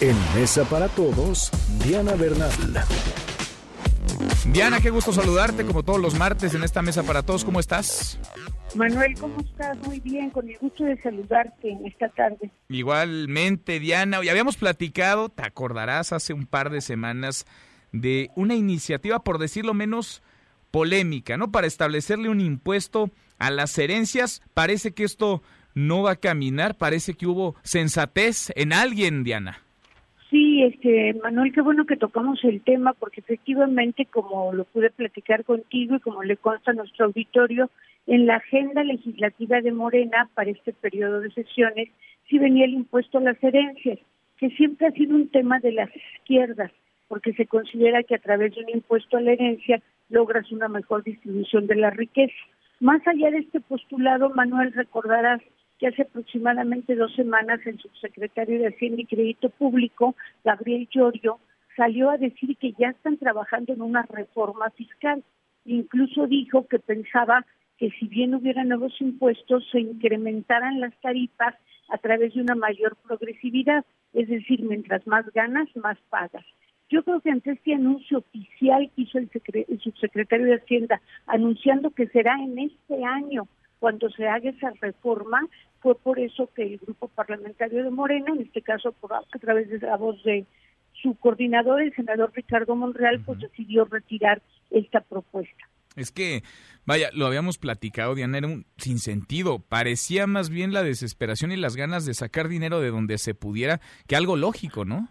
En Mesa para Todos, Diana Bernal. Diana, qué gusto saludarte como todos los martes en esta Mesa para Todos. ¿Cómo estás? Manuel, ¿cómo estás? Muy bien, con el gusto de saludarte en esta tarde. Igualmente, Diana. Hoy habíamos platicado, te acordarás, hace un par de semanas de una iniciativa, por decirlo menos, polémica, ¿no? Para establecerle un impuesto a las herencias. Parece que esto no va a caminar, parece que hubo sensatez en alguien, Diana. Sí, este, Manuel, qué bueno que tocamos el tema porque efectivamente, como lo pude platicar contigo y como le consta a nuestro auditorio, en la agenda legislativa de Morena para este periodo de sesiones sí venía el impuesto a las herencias, que siempre ha sido un tema de las izquierdas, porque se considera que a través de un impuesto a la herencia logras una mejor distribución de la riqueza. Más allá de este postulado, Manuel, recordarás que hace aproximadamente dos semanas el subsecretario de Hacienda y Crédito Público, Gabriel Llorio, salió a decir que ya están trabajando en una reforma fiscal. Incluso dijo que pensaba que si bien hubiera nuevos impuestos, se incrementaran las tarifas a través de una mayor progresividad, es decir, mientras más ganas, más pagas. Yo creo que ante este anuncio oficial que hizo el, subsecretario de Hacienda, anunciando que será en este año cuando se haga esa reforma, fue por eso que el grupo parlamentario de Morena, en este caso por, a través de la voz de su coordinador, el senador Ricardo Monreal, pues decidió retirar esta propuesta. Es que, vaya, lo habíamos platicado, Diana, era un sinsentido. Parecía más bien la desesperación y las ganas de sacar dinero de donde se pudiera que algo lógico, ¿no?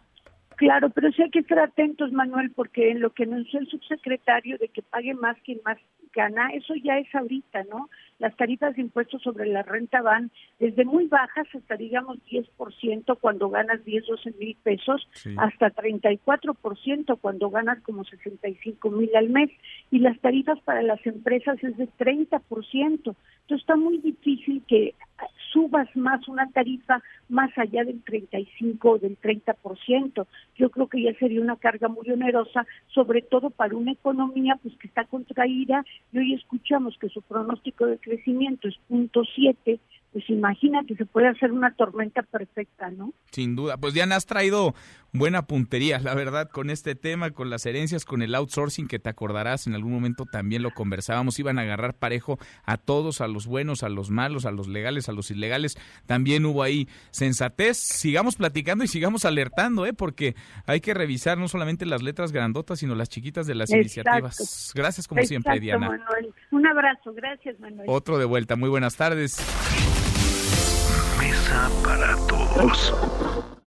Claro, pero sí hay que estar atentos, Manuel, porque en lo que anunció el subsecretario de que pague más quien más gana, eso ya es ahorita, ¿no? Las tarifas de impuestos sobre la renta van desde muy bajas hasta, digamos, 10% cuando ganas 10, 12 mil pesos, hasta 34% cuando ganas como 65 mil al mes. Y las tarifas para las empresas es de 30%. Entonces está muy difícil que más una tarifa más allá del 35 o del 30%. Yo creo que ya sería una carga muy onerosa, sobre todo para una economía pues que está contraída y hoy escuchamos que su pronóstico de crecimiento es punto siete pues imagina que se puede hacer una tormenta perfecta, ¿no? Sin duda. Pues Diana, has traído buena puntería, la verdad, con este tema, con las herencias, con el outsourcing, que te acordarás, en algún momento también lo conversábamos, iban a agarrar parejo a todos, a los buenos, a los malos, a los legales, a los ilegales. También hubo ahí sensatez. Sigamos platicando y sigamos alertando, ¿eh? Porque hay que revisar no solamente las letras grandotas, sino las chiquitas de las iniciativas. Gracias como siempre, Diana. Manuel. Un abrazo, gracias, Manuel. Otro de vuelta, muy buenas tardes para todos.